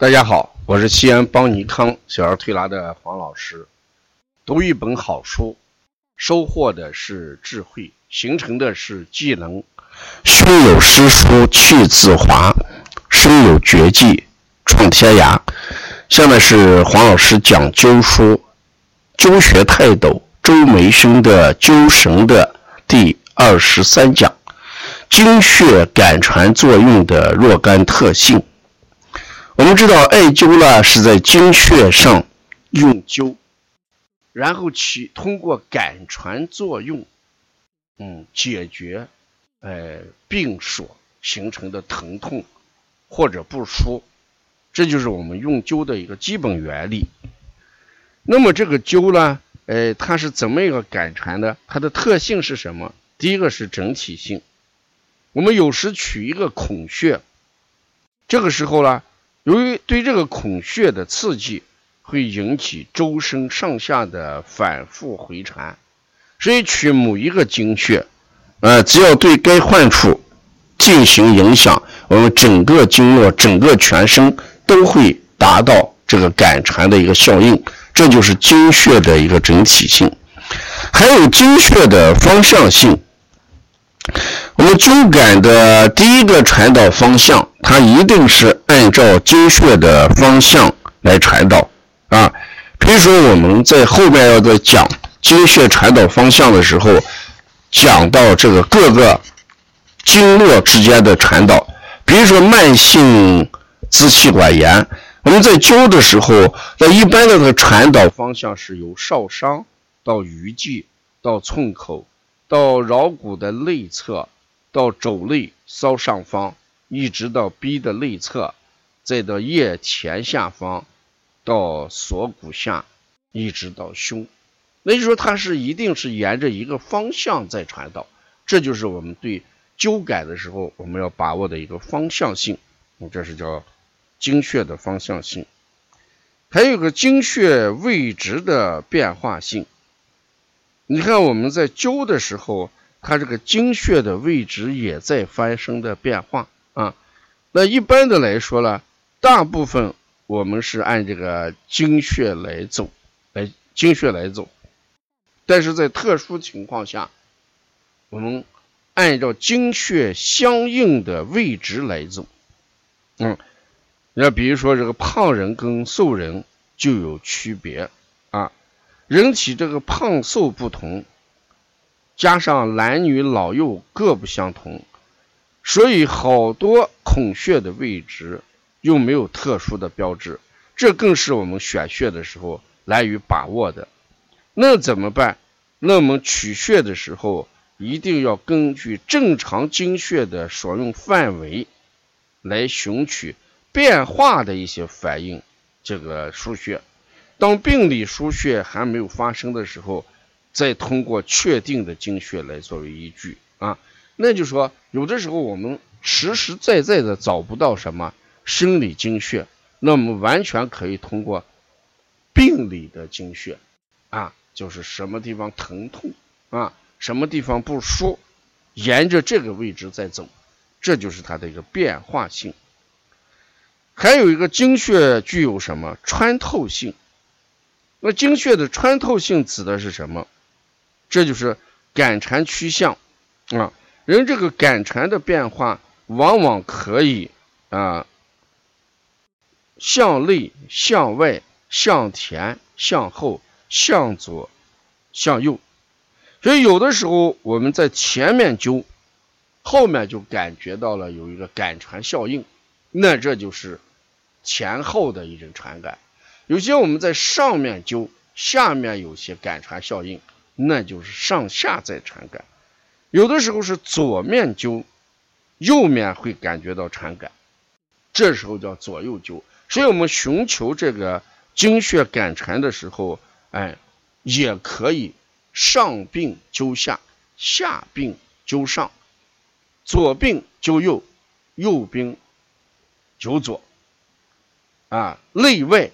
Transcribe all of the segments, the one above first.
大家好，我是西安邦尼康小儿推拿的黄老师。读一本好书，收获的是智慧，形成的是技能。胸有诗书气自华，身有绝技创天涯。下面是黄老师讲灸书，灸学泰斗周梅生的灸神的第二十三讲，经血感传作用的若干特性。我们知道艾灸呢是在经穴上用灸，然后起通过感传作用，嗯，解决呃病所形成的疼痛或者不舒，这就是我们用灸的一个基本原理。那么这个灸呢，呃，它是怎么一个感传的？它的特性是什么？第一个是整体性，我们有时取一个孔穴，这个时候呢。由于对这个孔穴的刺激，会引起周身上下的反复回传，所以取某一个经穴，呃，只要对该患处进行影响，我们整个经络、整个全身都会达到这个感传的一个效应，这就是经穴的一个整体性，还有经穴的方向性。我们灸感的第一个传导方向，它一定是按照经穴的方向来传导啊。比如说，我们在后面要在讲经穴传导方向的时候，讲到这个各个经络之间的传导。比如说，慢性支气管炎，我们在灸的时候，那一般的它传导方向是由少商到鱼际到寸口。到桡骨的内侧，到肘内稍上方，一直到臂的内侧，再到腋前下方，到锁骨下，一直到胸。那就说它是一定是沿着一个方向在传导，这就是我们对灸感的时候我们要把握的一个方向性。这是叫经穴的方向性，还有个经穴位置的变化性。你看我们在灸的时候，它这个经穴的位置也在发生的变化啊。那一般的来说呢，大部分我们是按这个经穴来走，来经穴来走。但是在特殊情况下，我们按照经穴相应的位置来走。嗯，那比如说这个胖人跟瘦人就有区别啊。人体这个胖瘦不同，加上男女老幼各不相同，所以好多孔穴的位置又没有特殊的标志，这更是我们选穴的时候难于把握的。那怎么办？那我们取穴的时候一定要根据正常经穴的所用范围来寻取变化的一些反应，这个输穴。当病理输血还没有发生的时候，再通过确定的经穴来作为依据啊，那就说有的时候我们实实在在的找不到什么生理经穴，那我们完全可以通过病理的经穴啊，就是什么地方疼痛啊，什么地方不舒，沿着这个位置在走，这就是它的一个变化性。还有一个经穴具有什么穿透性？那经穴的穿透性指的是什么？这就是感传趋向啊。人这个感传的变化，往往可以啊向内、向外、向前、向后、向左、向右。所以有的时候我们在前面灸，后面就感觉到了有一个感传效应，那这就是前后的一种传感。有些我们在上面灸，下面有些感传效应，那就是上下在传感。有的时候是左面灸，右面会感觉到传感，这时候叫左右灸。所以我们寻求这个经穴感传的时候，哎，也可以上病灸下，下病灸上，左病灸右，右病灸左，啊，内外。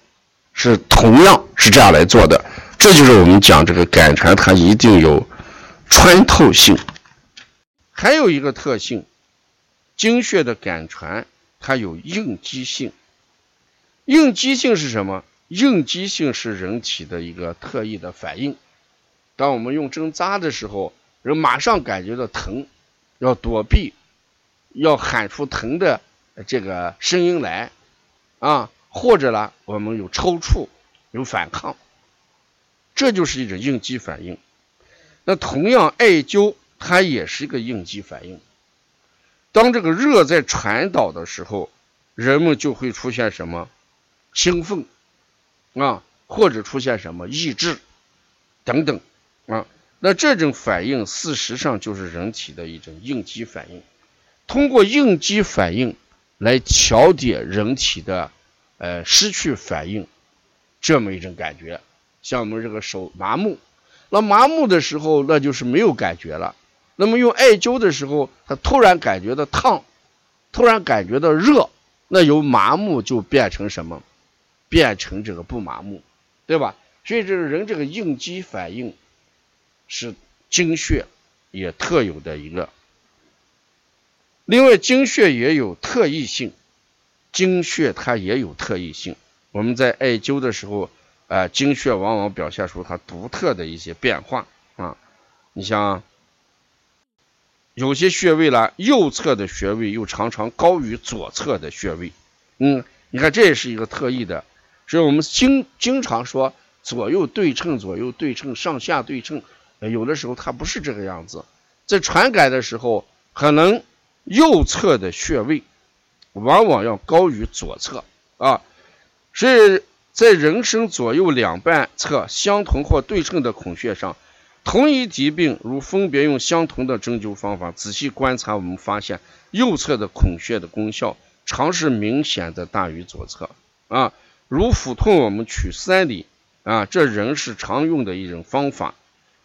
是同样是这样来做的，这就是我们讲这个感传，它一定有穿透性。还有一个特性，经穴的感传它有应激性。应激性是什么？应激性是人体的一个特异的反应。当我们用针扎的时候，人马上感觉到疼，要躲避，要喊出疼的这个声音来啊，或者呢，我们有抽搐，有反抗，这就是一种应激反应。那同样，艾灸它也是一个应激反应。当这个热在传导的时候，人们就会出现什么兴奋啊，或者出现什么抑制等等啊。那这种反应事实上就是人体的一种应激反应。通过应激反应来调节人体的呃失去反应这么一种感觉。像我们这个手麻木，那麻木的时候那就是没有感觉了。那么用艾灸的时候，他突然感觉到烫，突然感觉到热，那由麻木就变成什么？变成这个不麻木，对吧？所以这个人这个应激反应是经血也特有的一个。另外，经血也有特异性，经血它也有特异性。我们在艾灸的时候，啊，经血往往表现出它独特的一些变化啊，你像。有些穴位呢，右侧的穴位又常常高于左侧的穴位。嗯，你看这也是一个特异的，所以我们经经常说左右对称，左右对称，上下对称。有的时候它不是这个样子，在传感的时候，可能右侧的穴位往往要高于左侧啊。所以在人身左右两半侧相同或对称的孔穴上。同一疾病，如分别用相同的针灸方法仔细观察，我们发现右侧的孔穴的功效常是明显的大于左侧啊。如腹痛，我们取三里啊，这仍是常用的一种方法。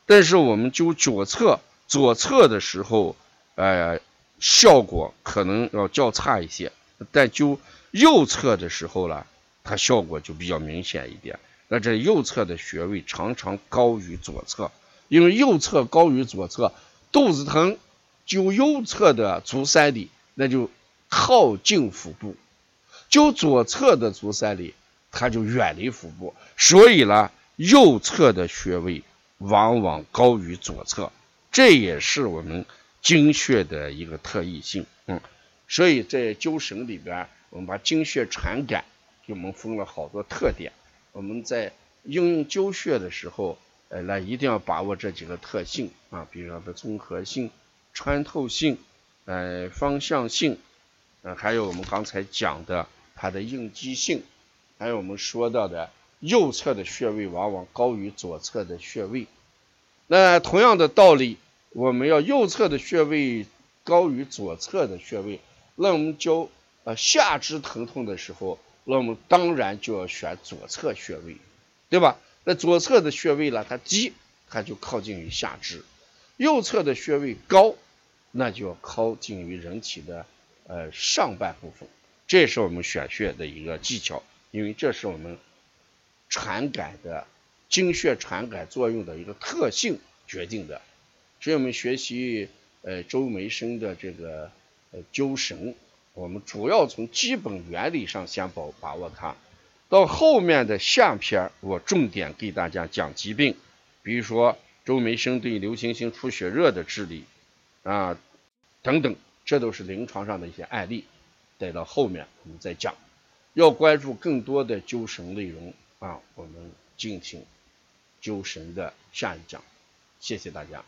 但是我们灸左侧左侧的时候，呃，效果可能要较差一些。但灸右侧的时候呢，它效果就比较明显一点。那这右侧的穴位常常高于左侧。因为右侧高于左侧，肚子疼，灸右侧的足三里，那就靠近腹部；灸左侧的足三里，它就远离腹部。所以呢，右侧的穴位往往高于左侧，这也是我们经穴的一个特异性。嗯，所以在灸神里边，我们把经穴传感给我们分了好多特点。我们在应用灸穴的时候。呃，那一定要把握这几个特性啊，比如说的综合性、穿透性、呃方向性，呃还有我们刚才讲的它的应激性，还有我们说到的右侧的穴位往往高于左侧的穴位。那同样的道理，我们要右侧的穴位高于左侧的穴位，那我们教呃下肢疼痛的时候，那我们当然就要选左侧穴位，对吧？那左侧的穴位呢？它低，它就靠近于下肢；右侧的穴位高，那就要靠近于人体的呃上半部分。这是我们选穴的一个技巧，因为这是我们传感的经穴传感作用的一个特性决定的。所以我们学习呃周梅生的这个呃灸神，我们主要从基本原理上先把把握它。到后面的下篇，我重点给大家讲疾病，比如说周梅生对流行性出血热的治理啊等等，这都是临床上的一些案例。待到后面我们再讲。要关注更多的灸神内容啊，我们敬请灸神的下一讲。谢谢大家。